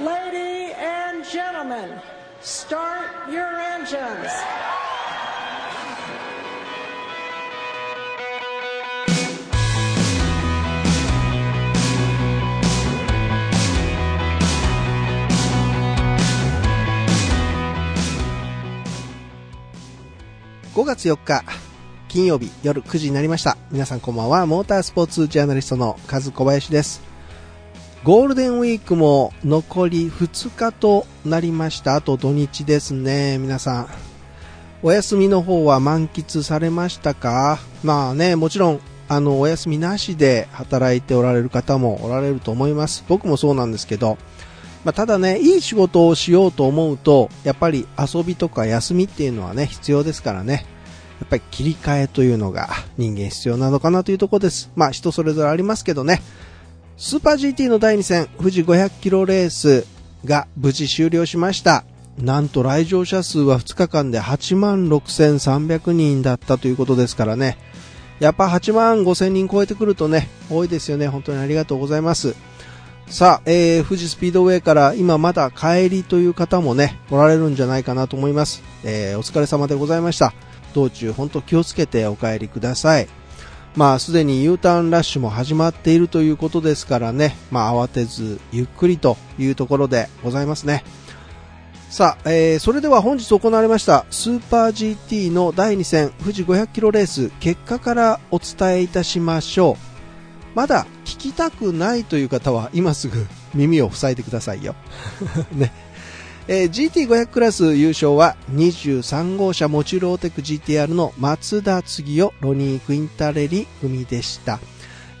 Lady and gentlemen, start your engines. 5月4日、金曜日夜9時になりました。皆さんこんばんは。モータースポーツジャーナリストのカズ小林です。ゴールデンウィークも残り2日となりました。あと土日ですね。皆さん。お休みの方は満喫されましたか？まあね、もちろん、あの、お休みなしで働いておられる方もおられると思います。僕もそうなんですけど、まあ、ただね、いい仕事をしようと思うと、やっぱり遊びとか休みっていうのはね、必要ですからね。やっぱり切り替えというのが人間必要なのかなというところです。まあ人それぞれありますけどね。スーパー GT の第2戦、富士500キロレースが無事終了しました。なんと来場者数は2日間で8万6300人だったということですからね。やっぱ8万5000人超えてくるとね、多いですよね。本当にありがとうございます。さあ、えー、富士スピードウェイから今まだ帰りという方もね、おられるんじゃないかなと思います。えー、お疲れ様でございました。道中本当気をつけてお帰りください。まあすでに U ターンラッシュも始まっているということですからね、まあ慌てずゆっくりというところでございますね。さあ、えー、それでは本日行われましたスーパー GT の第2戦富士500キロレース結果からお伝えいたしましょう。まだ聞きたくないという方は今すぐ耳を塞いでくださいよ。ね。えー、GT500 クラス優勝は23号車モチュローテク GTR の松田次代ロニー・クインタレリ組でした。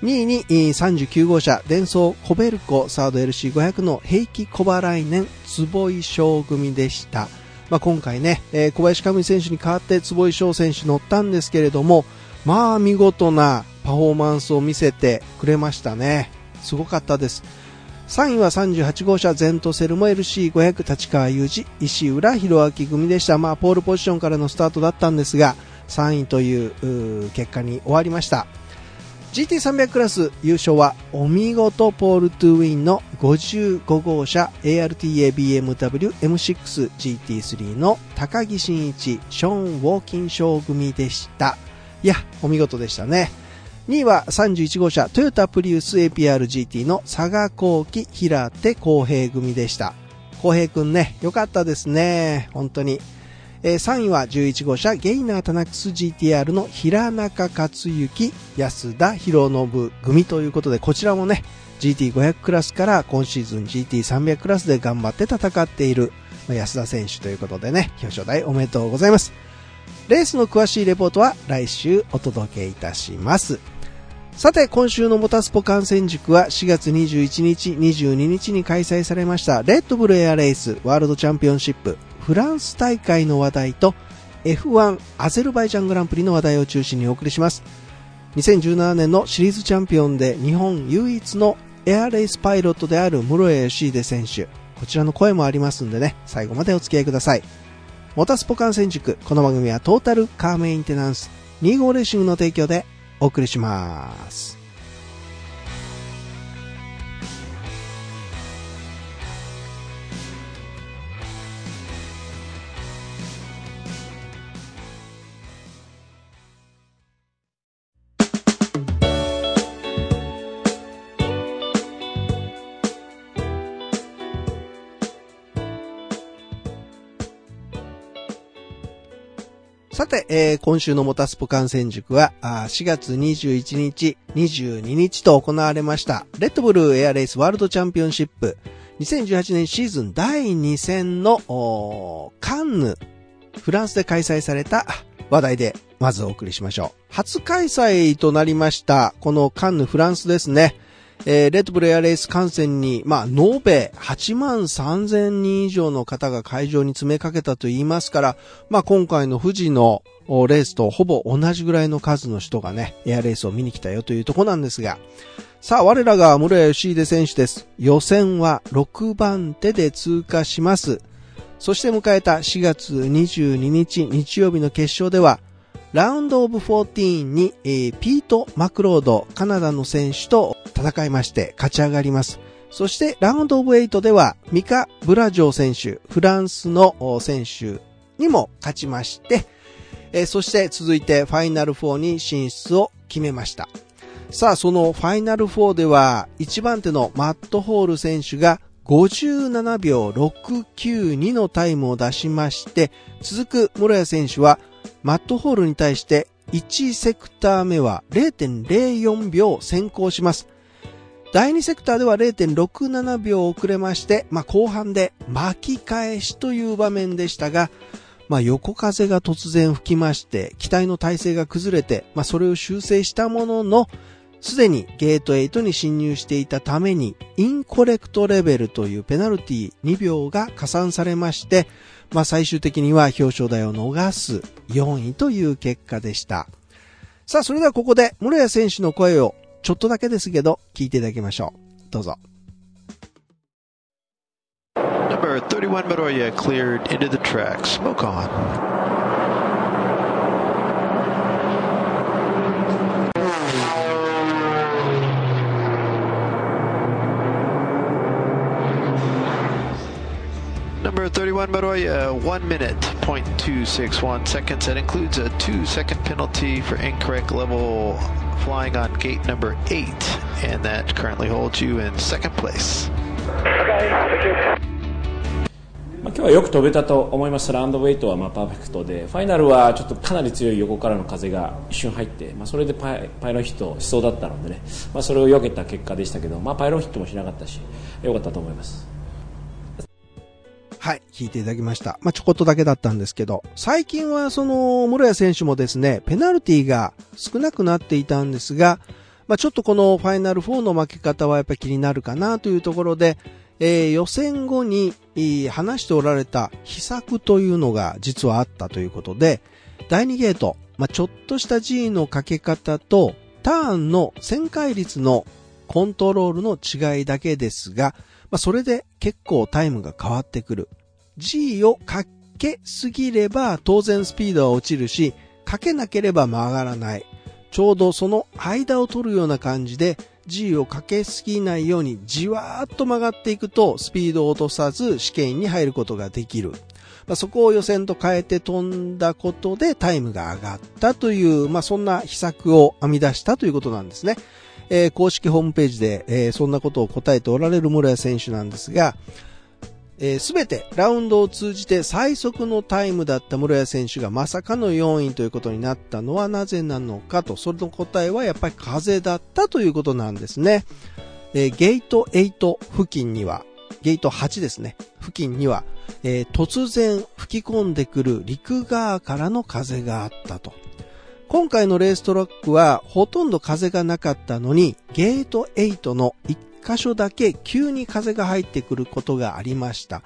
2位に39号車デンソーコベルコサード LC500 の平気小払い年坪井翔組でした。まあ、今回ね、えー、小林上選手に代わって坪井翔選手乗ったんですけれども、まあ見事なパフォーマンスを見せてくれましたね。すごかったです。3位は38号車ゼントセルモ LC500 立川裕二石浦弘明組でした。まあ、ポールポジションからのスタートだったんですが、3位という結果に終わりました。GT300 クラス優勝はお見事ポールトゥーウィンの55号車 ARTA BMW M6 GT3 の高木真一ショーン・ウォーキンショー組でした。いや、お見事でしたね。2位は31号車トヨタプリウス APR-GT の佐賀幸喜平手公平組でした。公平くんね、よかったですね。本当に。えー、3位は11号車ゲイナータナックス GTR の平中克幸安田博信組ということで、こちらもね、GT500 クラスから今シーズン GT300 クラスで頑張って戦っている安田選手ということでね、表彰台おめでとうございます。レースの詳しいレポートは来週お届けいたします。さて、今週のモタスポ観戦塾は4月21日、22日に開催されましたレッドブルエアレースワールドチャンピオンシップフランス大会の話題と F1 アゼルバイジャングランプリの話題を中心にお送りします。2017年のシリーズチャンピオンで日本唯一のエアレースパイロットである室谷義秀選手。こちらの声もありますんでね、最後までお付き合いください。モタスポ観戦塾、この番組はトータルカーメンテナンス25レーシングの提供でお送りします。さて、えー、今週のモタスポ観戦塾は、あ4月21日、22日と行われました、レッドブルエアレースワールドチャンピオンシップ2018年シーズン第2戦のカンヌ、フランスで開催された話題でまずお送りしましょう。初開催となりました、このカンヌフランスですね。えー、レッドブルエアレース観戦に、まあ、延べ8万3000人以上の方が会場に詰めかけたと言いますから、まあ、今回の富士のレースとほぼ同じぐらいの数の人がね、エアレースを見に来たよというとこなんですが、さあ、我らが室谷義秀選手です。予選は6番手で通過します。そして迎えた4月22日日曜日の決勝では、ラウンドオブ14に、えー、ピート・マクロード、カナダの選手と戦いまして勝ち上がります。そしてラウンドオブエイトではミカ・ブラジョー選手、フランスの選手にも勝ちまして、えそして続いてファイナル4に進出を決めました。さあ、そのファイナル4では1番手のマット・ホール選手が57秒692のタイムを出しまして、続く室谷選手はマット・ホールに対して1セクター目は0.04秒先行します。第2セクターでは0.67秒遅れまして、まあ、後半で巻き返しという場面でしたが、まあ、横風が突然吹きまして、機体の体勢が崩れて、まあ、それを修正したものの、すでにゲート8に侵入していたために、インコレクトレベルというペナルティ2秒が加算されまして、まあ、最終的には表彰台を逃す4位という結果でした。さあ、それではここで、室谷選手の声をちょっとだけですけど、聞いていただきましょう。どうぞ。Number 31 Moroya cleared into the track. Smoke on. Number 31 Maroya, 1 minute, 0.261 seconds. That includes a 2 second penalty for incorrect level flying on gate number 8, and that currently holds you in second place. Okay, thank you. まあ、今日はよく飛べたと思います、ランドウェイトはまあパーフェクトで、ファイナルはちょっとかなり強い横からの風が一瞬入って、まあ、それでパイパイロンヒットしそうだったのでね、まあ、それを避けた結果でしたけど、まあ、パイロンヒットもしなかったし、よかったと思います。はい、聞いていただきました。まあ、ちょこっとだけだったんですけど、最近はその、室谷選手もですね、ペナルティが少なくなっていたんですが、まあ、ちょっとこのファイナル4の負け方はやっぱり気になるかなというところで、えー、予選後に、話しておられた秘策というのが実はあったということで、第2ゲート、まあ、ちょっとした G のかけ方と、ターンの旋回率のコントロールの違いだけですが、まあ、それで結構タイムが変わってくる。G をかけすぎれば当然スピードは落ちるし、かけなければ曲がらない。ちょうどその間を取るような感じで G をかけすぎないようにじわーっと曲がっていくとスピードを落とさず試験に入ることができる。まあ、そこを予選と変えて飛んだことでタイムが上がったという、まあ、そんな秘策を編み出したということなんですね。えー、公式ホームページで、えー、そんなことを答えておられる村谷選手なんですが、す、べ、てラウンドを通じて最速のタイムだった室谷選手がまさかの4位ということになったのはなぜなのかと、それの答えはやっぱり風だったということなんですね。えー、ゲート8付近には、ゲート8ですね、付近には、えー、突然吹き込んでくる陸側からの風があったと。今回のレーストラックはほとんど風がなかったのに、ゲート8の1箇所だけ急に風が入ってくることがありました。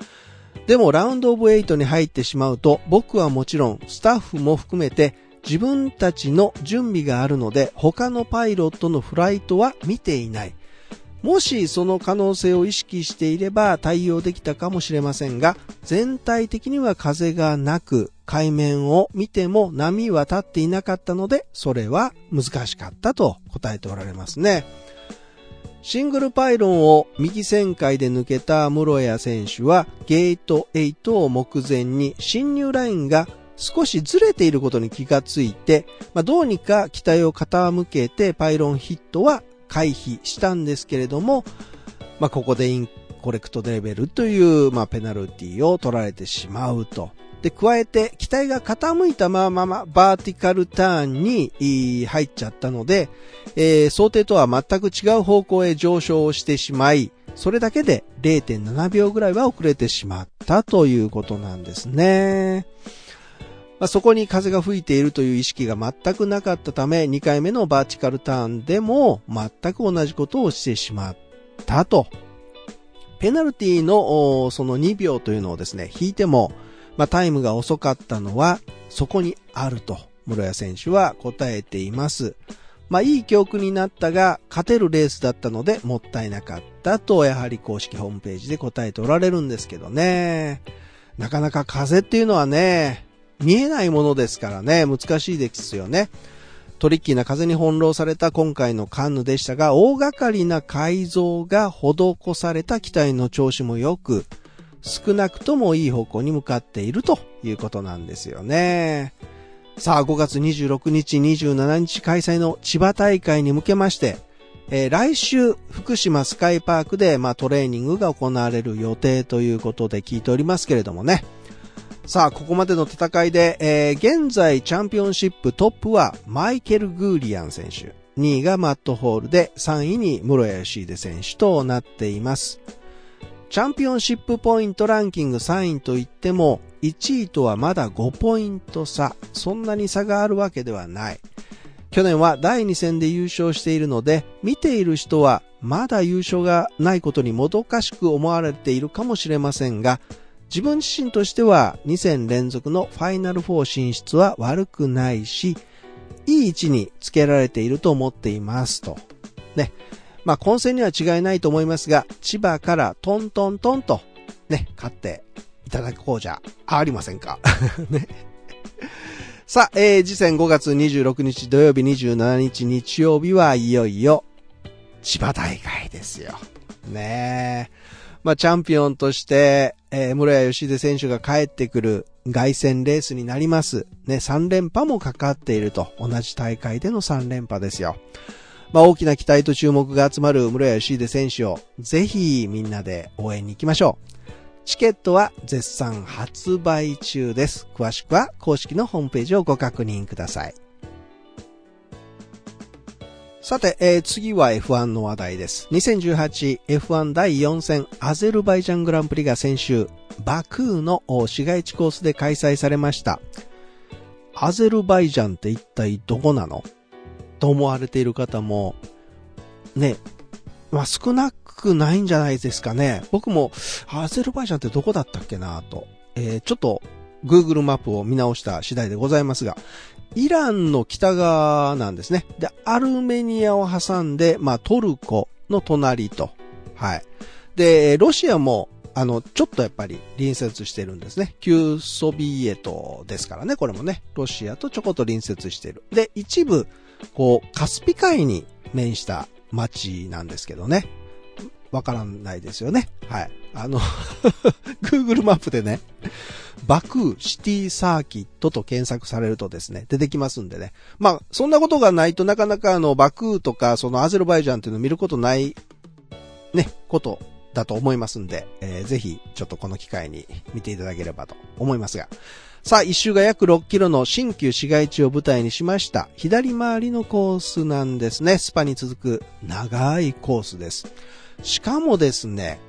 でもラウンドオブエイトに入ってしまうと僕はもちろんスタッフも含めて自分たちの準備があるので他のパイロットのフライトは見ていない。もしその可能性を意識していれば対応できたかもしれませんが、全体的には風がなく、海面を見ても波は立っていなかったので、それは難しかったと答えておられますね。シングルパイロンを右旋回で抜けた室谷選手はゲート8を目前に侵入ラインが少しずれていることに気がついて、まあ、どうにか機体を傾けてパイロンヒットは回避したんですけれども、まあ、ここでインコレクトレベルという、まあ、ペナルティを取られてしまうと。で、加えて、機体が傾いたまま、バーティカルターンに入っちゃったので、えー、想定とは全く違う方向へ上昇をしてしまい、それだけで0.7秒ぐらいは遅れてしまったということなんですね。まあ、そこに風が吹いているという意識が全くなかったため、2回目のバーティカルターンでも全く同じことをしてしまったと。ペナルティのその2秒というのをですね、引いても、まあ、タイムが遅かったのはそこにあると室谷選手は答えています。まあ、いい教訓になったが、勝てるレースだったのでもったいなかったと、やはり公式ホームページで答えておられるんですけどね。なかなか風っていうのはね、見えないものですからね、難しいですよね。トリッキーな風に翻弄された今回のカンヌでしたが、大掛かりな改造が施された機体の調子も良く、少なくともいい方向に向かっているということなんですよね。さあ、5月26日、27日開催の千葉大会に向けまして、えー、来週、福島スカイパークで、まあ、トレーニングが行われる予定ということで聞いておりますけれどもね。さあ、ここまでの戦いで、えー、現在チャンピオンシップトップはマイケル・グーリアン選手。2位がマット・ホールで、3位に室谷義秀選手となっています。チャンピオンシップポイントランキング3位といっても、1位とはまだ5ポイント差。そんなに差があるわけではない。去年は第2戦で優勝しているので、見ている人はまだ優勝がないことにもどかしく思われているかもしれませんが、自分自身としては2戦連続のファイナル4進出は悪くないし、いい位置につけられていると思っていますと。ね。まあ混戦には違いないと思いますが、千葉からトントントンとね、勝っていただこうじゃありませんか？ね。さあ、えー、次戦5月26日土曜日27日日曜日はいよいよ千葉大会ですよ。ねえ。まあ、チャンピオンとして、えー、村谷義秀選手が帰ってくる凱旋レースになります。ね、3連覇もかかっていると。同じ大会での3連覇ですよ。まあ、大きな期待と注目が集まる村谷義秀選手を、ぜひみんなで応援に行きましょう。チケットは絶賛発売中です。詳しくは公式のホームページをご確認ください。さて、えー、次は F1 の話題です。2018F1 第4戦アゼルバイジャングランプリが先週、バクーの市街地コースで開催されました。アゼルバイジャンって一体どこなの？と思われている方も、ね、まあ、少なくないんじゃないですかね。僕も、アゼルバイジャンってどこだったっけなと、えー、ちょっと Google マップを見直した次第でございますが、イランの北側なんですね。で、アルメニアを挟んで、まあ、トルコの隣と。はい。で、ロシアも、あの、ちょっとやっぱり隣接してるんですね。旧ソビエトですからね、これもね。ロシアとちょこっと隣接してる。で、一部、こう、カスピ海に面した町なんですけどね。わからないですよね。はい。あの Google マップでね、バクーシティサーキットと検索されるとですね、出てきますんでね。まあ、そんなことがないとなかなかあの、バクーとか、そのアゼルバイジャンっていうのを見ることない、ね、ことだと思いますんで、えー、ぜひ、ちょっとこの機会に見ていただければと思いますが。さあ、一周が約6キロの新旧市街地を舞台にしました。左回りのコースなんですね。スパに続く長いコースです。しかもですね、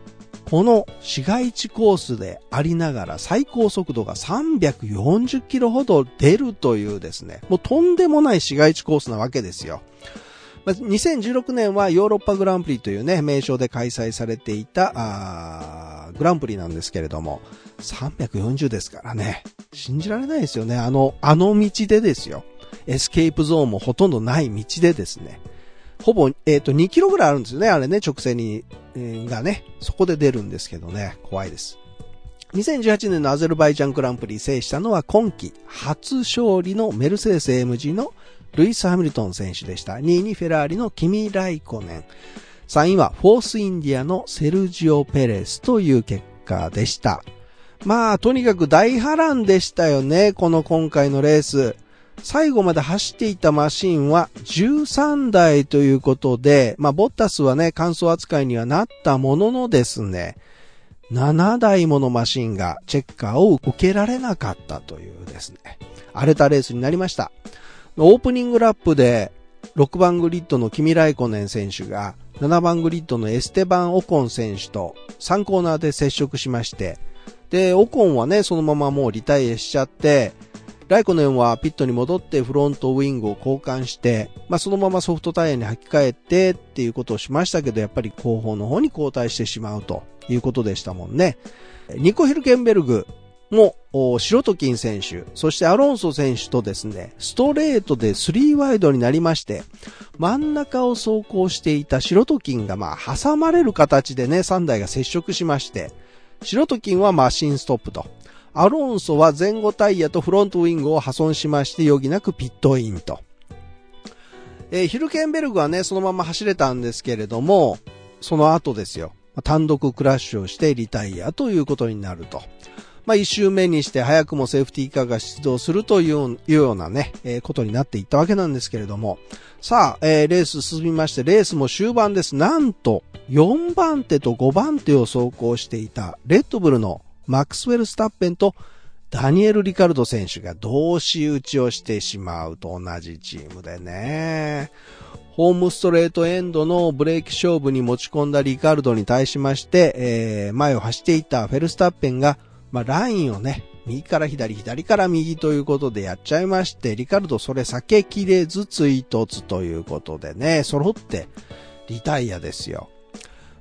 この市街地コースでありながら最高速度が340キロほど出るというですね、もうとんでもない市街地コースなわけですよ。2016年はヨーロッパグランプリというね、名称で開催されていた、あグランプリなんですけれども、340ですからね、信じられないですよね。あの、あの道でですよ。エスケープゾーンもほとんどない道でですね、ほぼ、えっ、ー、と、2キロぐらいあるんですよね、あれね、直線に、えー、がね、そこで出るんですけどね、怖いです。2018年のアゼルバイジャングランプリ制したのは今季初勝利のメルセデス AMG のルイス・ハミルトン選手でした。2位にフェラーリのキミ・ライコネン。3位はフォースインディアのセルジオ・ペレスという結果でした。まあ、とにかく大波乱でしたよね、この今回のレース。最後まで走っていたマシンは13台ということで、まあ、ボッタスはね、乾燥扱いにはなったもののですね、7台ものマシンがチェッカーを受けられなかったというですね、荒れたレースになりました。オープニングラップで6番グリッドのキミライコネン選手が7番グリッドのエステバン・オコン選手と3コーナーで接触しまして、で、オコンはね、そのままもうリタイアしちゃって、ライコネンはピットに戻ってフロントウィングを交換して、まあ、そのままソフトタイヤに履き替えてっていうことをしましたけど、やっぱり後方の方に交代してしまうということでしたもんね。ニコ・ヒルケンベルグも、シロトキン選手、そしてアロンソ選手とですね、ストレートで3ワイドになりまして、真ん中を走行していたシロトキンがまあ挟まれる形でね、3台が接触しまして、シロトキンはマシンストップと。アロンソは前後タイヤとフロントウィングを破損しまして余儀なくピットインと。えー、ヒルケンベルグはね、そのまま走れたんですけれども、その後ですよ。単独クラッシュをしてリタイアということになると。まあ、一周目にして早くもセーフティーカーが出動するというようなね、えー、ことになっていったわけなんですけれども。さあ、えー、レース進みまして、レースも終盤です。なんと、4番手と5番手を走行していたレッドブルのマックスウェル・スタッペンとダニエル・リカルド選手が同士打ちをしてしまうと同じチームでね。ホームストレートエンドのブレーキ勝負に持ち込んだリカルドに対しまして、えー、前を走っていたフェルスタッペンが、まあ、ラインをね、右から左、左から右ということでやっちゃいまして、リカルドそれ避けきれず追突ということでね、揃ってリタイアですよ。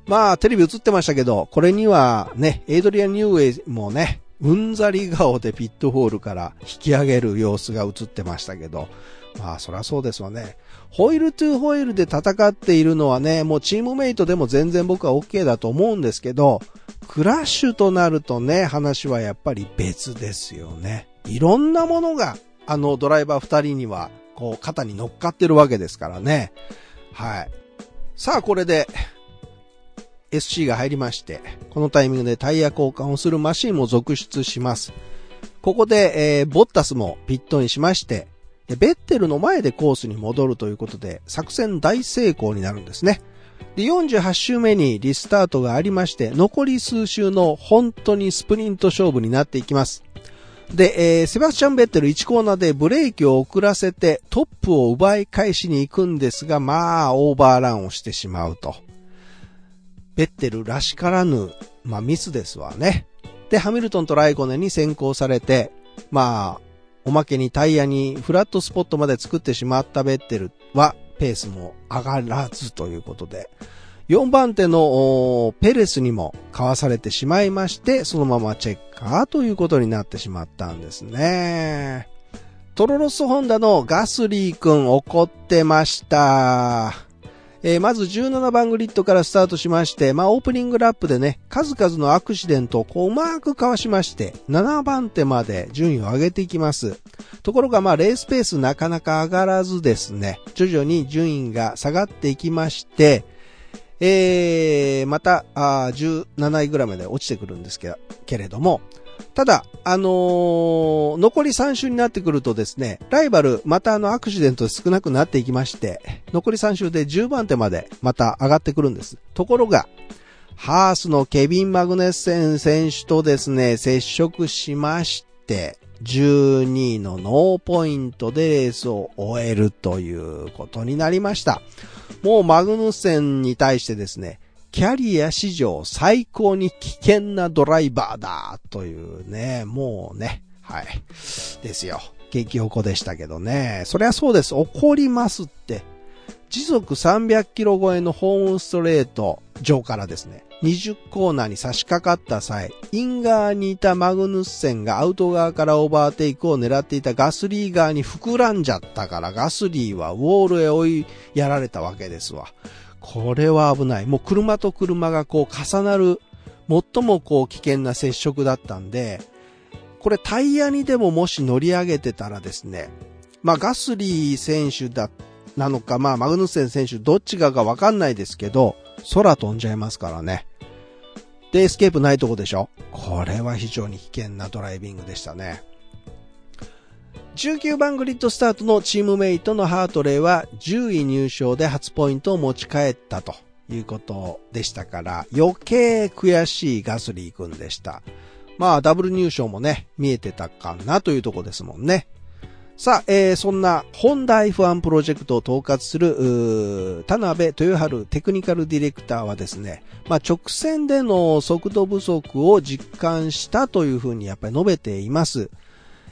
まあ、テレビ映ってましたけど、これにはね、エイドリアン・ニューウェイもね、うんざり顔でピットホールから引き上げる様子が映ってましたけど、まあそりゃそうですわね。ホイールトゥーホイールで戦っているのはね、もうチームメイトでも全然僕は OK だと思うんですけど、クラッシュとなるとね、話はやっぱり別ですよね。いろんなものが、あのドライバー二人には、こう肩に乗っかってるわけですからね。はい。さあこれで、SC が入りまして、このタイミングでタイヤ交換をするマシンも続出します。ここで、えー、ボッタスもピットにしまして、ベッテルの前でコースに戻るということで、作戦大成功になるんですね。で、48周目にリスタートがありまして、残り数周の本当にスプリント勝負になっていきます。で、えー、セバスチャン・ベッテル1コーナーでブレーキを遅らせてトップを奪い返しに行くんですが、まあ、オーバーランをしてしまうと。ベッテルらしからぬ、まあミスですわね。で、ハミルトンとライコネに先行されて、まあ、おまけにタイヤにフラットスポットまで作ってしまったベッテルは、ペースも上がらずということで、4番手のペレスにもかわされてしまいまして、そのままチェッカーということになってしまったんですね。トロロスホンダのガスリー君怒ってました。えー、まず17番グリッドからスタートしまして、まあオープニングラップでね、数々のアクシデントをこううまくかわしまして、7番手まで順位を上げていきます。ところがまあレースペースなかなか上がらずですね、徐々に順位が下がっていきまして、えー、また、あ17位ぐらいまで落ちてくるんですけれども、ただ、あのー、残り3周になってくるとですね、ライバル、またあのアクシデント少なくなっていきまして、残り3周で10番手までまた上がってくるんです。ところが、ハースのケビン・マグネッセン選手とですね、接触しまして、12位のノーポイントでレースを終えるということになりました。もうマグヌッセンに対してですね、キャリア史上最高に危険なドライバーだというね、もうね、はい。ですよ。激おこでしたけどね。そりゃそうです。怒りますって。時速300キロ超えのホームストレート上からですね、20コーナーに差し掛かった際、イン側にいたマグヌッセンがアウト側からオーバーテイクを狙っていたガスリー側に膨らんじゃったから、ガスリーはウォールへ追いやられたわけですわ。これは危ない。もう車と車がこう重なる、最もこう危険な接触だったんで、これタイヤにでももし乗り上げてたらですね、まあガスリー選手だ、なのか、まあマグヌッセン選手どっちがかわかんないですけど、空飛んじゃいますからね。で、エスケープないとこでしょこれは非常に危険なドライビングでしたね。19番グリッドスタートのチームメイトのハートレーは10位入賞で初ポイントを持ち帰ったということでしたから余計悔しいガスリー君でした。まあダブル入賞もね、見えてたかなというとこですもんね。さあ、えー、そんなホンダ F1 プロジェクトを統括する、田辺豊春テクニカルディレクターはですね、まあ直線での速度不足を実感したというふうにやっぱり述べています。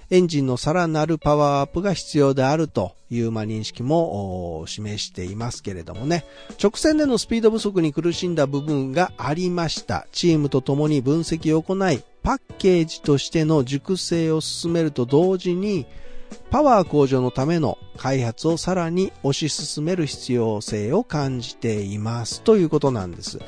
エンジンのさらなるパワーアップが必要であるという、まあ、認識も示していますけれどもね、直線でのスピード不足に苦しんだ部分がありました。チームと共に分析を行い、パッケージとしての熟成を進めると同時に、パワー向上のための開発をさらに推し進める必要性を感じていますということなんです。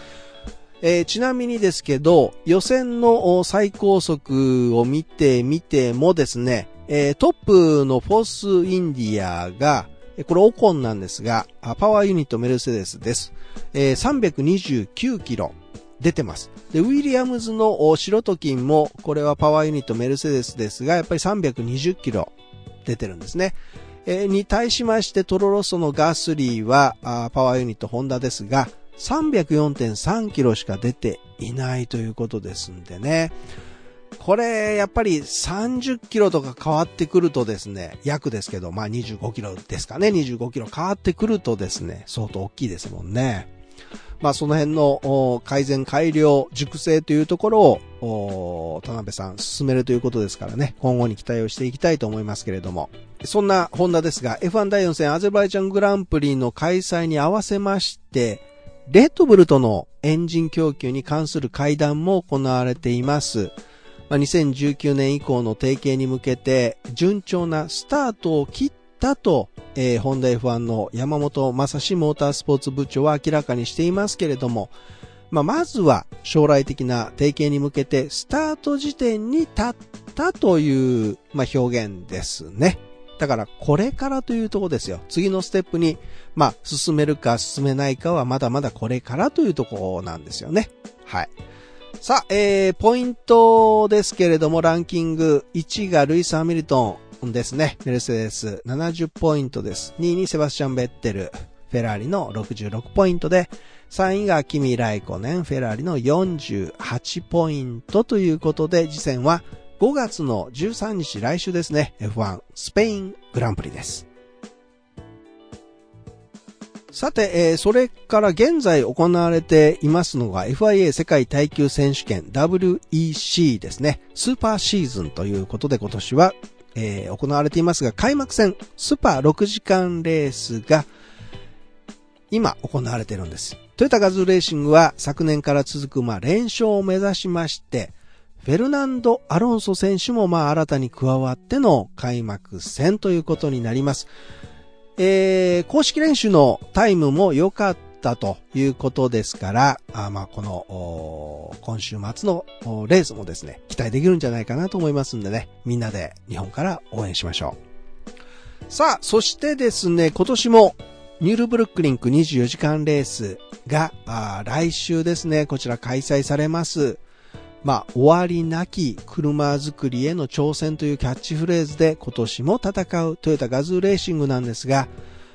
えー、ちなみにですけど、予選の最高速を見てみてもですね、えー、トップのフォースインディアが、これオコンなんですが、パワーユニットメルセデスです。えー、329キロ出てます。で、ウィリアムズのシロトキンも、これはパワーユニットメルセデスですが、やっぱり320キロ出てるんですね。えー、に対しましてトロロッソのガスリーは、パワーユニットホンダですが、304.3キロしか出ていないということですんでね。これ、やっぱり30キロとか変わってくるとですね、約ですけど、まあ25キロですかね、25キロ変わってくるとですね、相当大きいですもんね。まあその辺の改善改良、熟成というところを、田辺さん進めるということですからね、今後に期待をしていきたいと思いますけれども。そんなホンダですが、F1 第4戦アゼルバイジャングランプリの開催に合わせまして、レッドブルとのエンジン供給に関する会談も行われています。まあ、2019年以降の提携に向けて順調なスタートを切ったと、えー、ホンダ F1 の山本正史モータースポーツ部長は明らかにしていますけれども、まあ、まずは将来的な提携に向けてスタート時点に立ったという、まあ、表現ですね。だからこれからというところですよ。次のステップに、まあ、進めるか進めないかはまだまだこれからというところなんですよね。はい。さあ、えー、ポイントですけれども、ランキング1がルイス・ハミルトンですね。メルセデス70ポイントです。2位にセバスチャン・ベッテル、フェラーリの66ポイントで、3位がキミ・ライコネン、フェラーリの48ポイントということで、次戦は5月の13日来週ですね。F1 スペイングランプリです。さて、えー、それから現在行われていますのが FIA 世界耐久選手権 WEC ですね。スーパーシーズンということで今年は、えー、行われていますが、開幕戦スーパー6時間レースが今行われているんです。トヨタガズレーシングは昨年から続くまあ連勝を目指しまして、フェルナンド・アロンソ選手もまあ新たに加わっての開幕戦ということになります。えー、公式練習のタイムも良かったということですから、あまあ、この、今週末のレースもですね、期待できるんじゃないかなと思いますんでね、みんなで日本から応援しましょう。さあ、そしてですね、今年もニュールブルックリンク24時間レースが、来週ですね、こちら開催されます。まあ、終わりなき車作りへの挑戦というキャッチフレーズで今年も戦うトヨタガズーレーシングなんですが、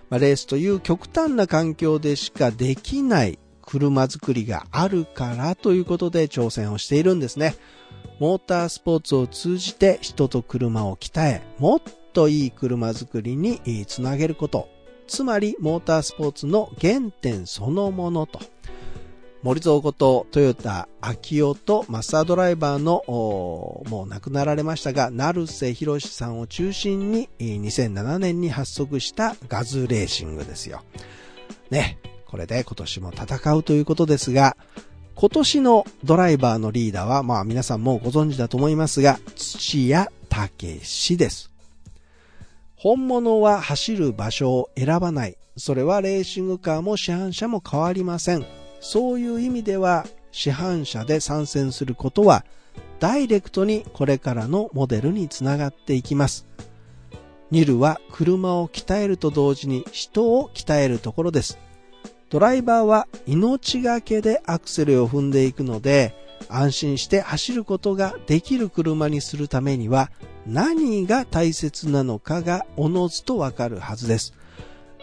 まあ、レースという極端な環境でしかできない車作りがあるからということで挑戦をしているんですね。モータースポーツを通じて人と車を鍛え、もっといい車作りにつなげること。つまり、モータースポーツの原点そのものと。森蔵ことトヨタ秋夫とマスタードライバーのもう亡くなられましたが、成瀬博さんを中心に2007年に発足したガズレーシングですよ。ね。これで今年も戦うということですが、今年のドライバーのリーダーは、まあ皆さんもご存知だと思いますが、土屋武史です。本物は走る場所を選ばない。それはレーシングカーも市販車も変わりません。そういう意味では市販車で参戦することはダイレクトにこれからのモデルにつながっていきます。ニルは車を鍛えると同時に人を鍛えるところです。ドライバーは命がけでアクセルを踏んでいくので安心して走ることができる車にするためには何が大切なのかがおのずとわかるはずです。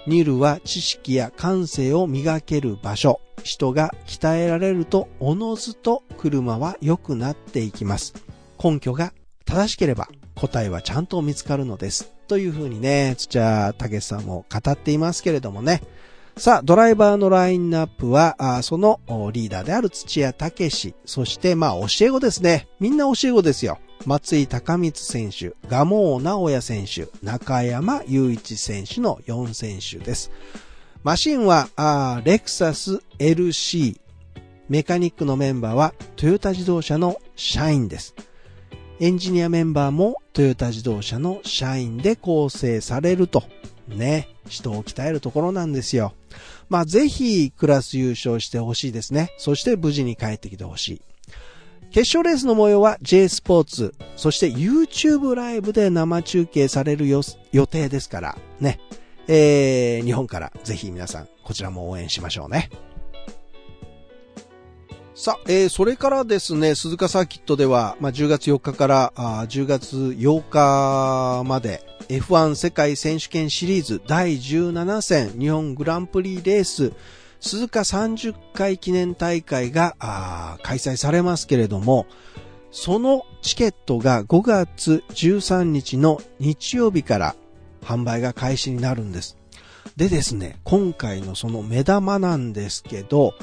ニルは知識や感性を磨ける場所。人が鍛えられるとおのずと車は良くなっていきます。根拠が正しければ答えはちゃんと見つかるのです。というふうにね、土屋武さんも語っていますけれどもね。さあ、ドライバーのラインナップは、あそのリーダーである土屋武史、そしてまあ教え子ですね。みんな教え子ですよ。松井高光選手、蒲生直也選手、中山雄一選手の4選手です。マシンは、あレクサス LC。メカニックのメンバーはトヨタ自動車の社員です。エンジニアメンバーもトヨタ自動車の社員で構成されると。ね。人を鍛えるところなんですよ。まあ、ぜひクラス優勝してほしいですね。そして無事に帰ってきてほしい。決勝レースの模様は J スポーツ、そして YouTube ライブで生中継される予定ですから、ね。えー、日本からぜひ皆さん、こちらも応援しましょうね。さあ、えー、それからですね、鈴鹿サーキットでは、まあ、10月4日からあ10月8日まで F1 世界選手権シリーズ第17戦日本グランプリレース鈴鹿30回記念大会が開催されますけれども、そのチケットが5月13日の日曜日から販売が開始になるんです。でですね、今回のその目玉なんですけど、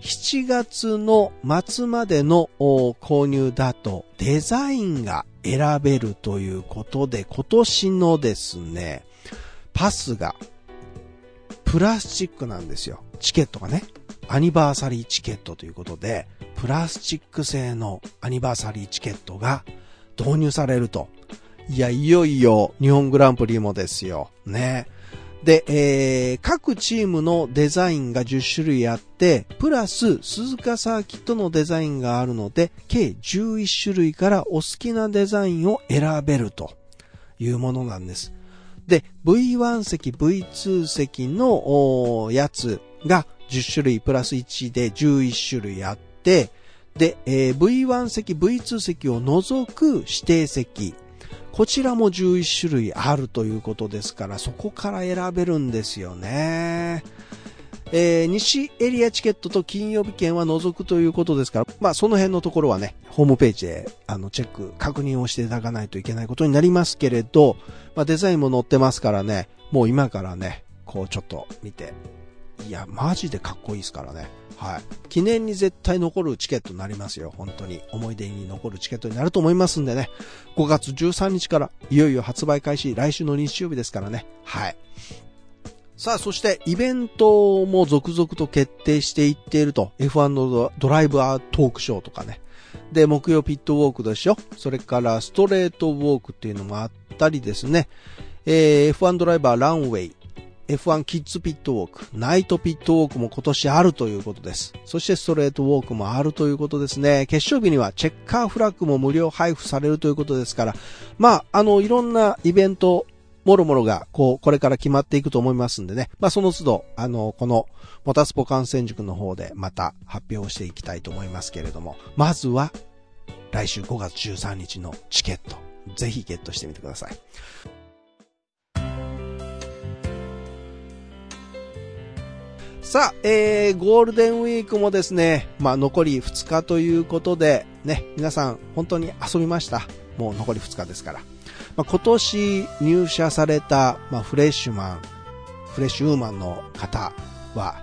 7月の末までの購入だとデザインが選べるということで今年のですね、パスがプラスチックなんですよ。チケットがね。アニバーサリーチケットということで、プラスチック製のアニバーサリーチケットが導入されると。いや、いよいよ日本グランプリもですよ。ね。で、えー、各チームのデザインが10種類あって、プラス鈴鹿サーキットのデザインがあるので、計11種類からお好きなデザインを選べるというものなんです。で、V1 席、V2 席のやつが10種類プラス1で11種類あって、で、えー、V1 席、V2 席を除く指定席、こちらも11種類あるということですから、そこから選べるんですよね。えー、西エリアチケットと金曜日券は除くということですから、まあその辺のところはね、ホームページであのチェック、確認をしていただかないといけないことになりますけれど、まあデザインも載ってますからね、もう今からね、こうちょっと見て、いや、マジでかっこいいですからね。はい。記念に絶対残るチケットになりますよ。本当に。思い出に残るチケットになると思いますんでね。5月13日からいよいよ発売開始、来週の日曜日ですからね。はい。さあ、そしてイベントも続々と決定していっていると。F1 のドライブアートークショーとかね。で、木曜ピットウォークでしょ。それからストレートウォークっていうのもあったりですね。えー、F1 ドライバーランウェイ、F1 キッズピットウォーク、ナイトピットウォークも今年あるということです。そしてストレートウォークもあるということですね。決勝日にはチェッカーフラッグも無料配布されるということですから、まあ、あの、いろんなイベント、もろもろが、こう、これから決まっていくと思いますんでね。まあ、その都度、あの、この、モタスポ感染塾の方でまた発表していきたいと思いますけれども、まずは、来週5月13日のチケット、ぜひゲットしてみてください。さあ、えー、ゴールデンウィークもですね、まあ残り2日ということで、ね、皆さん本当に遊びました。もう残り2日ですから。まあ、今年入社された、まあ、フレッシュマン、フレッシュウーマンの方は、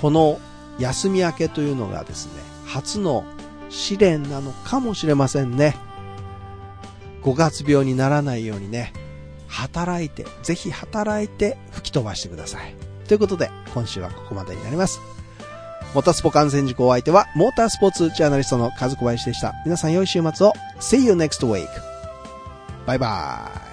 この休み明けというのがですね、初の試練なのかもしれませんね。5月病にならないようにね、働いて、ぜひ働いて吹き飛ばしてください。ということで、今週はここまでになります。モータースポ観戦時お相手は、モータースポーツジャーナリストの和小林でした。皆さん良い週末を。See you next week. バイバーイ。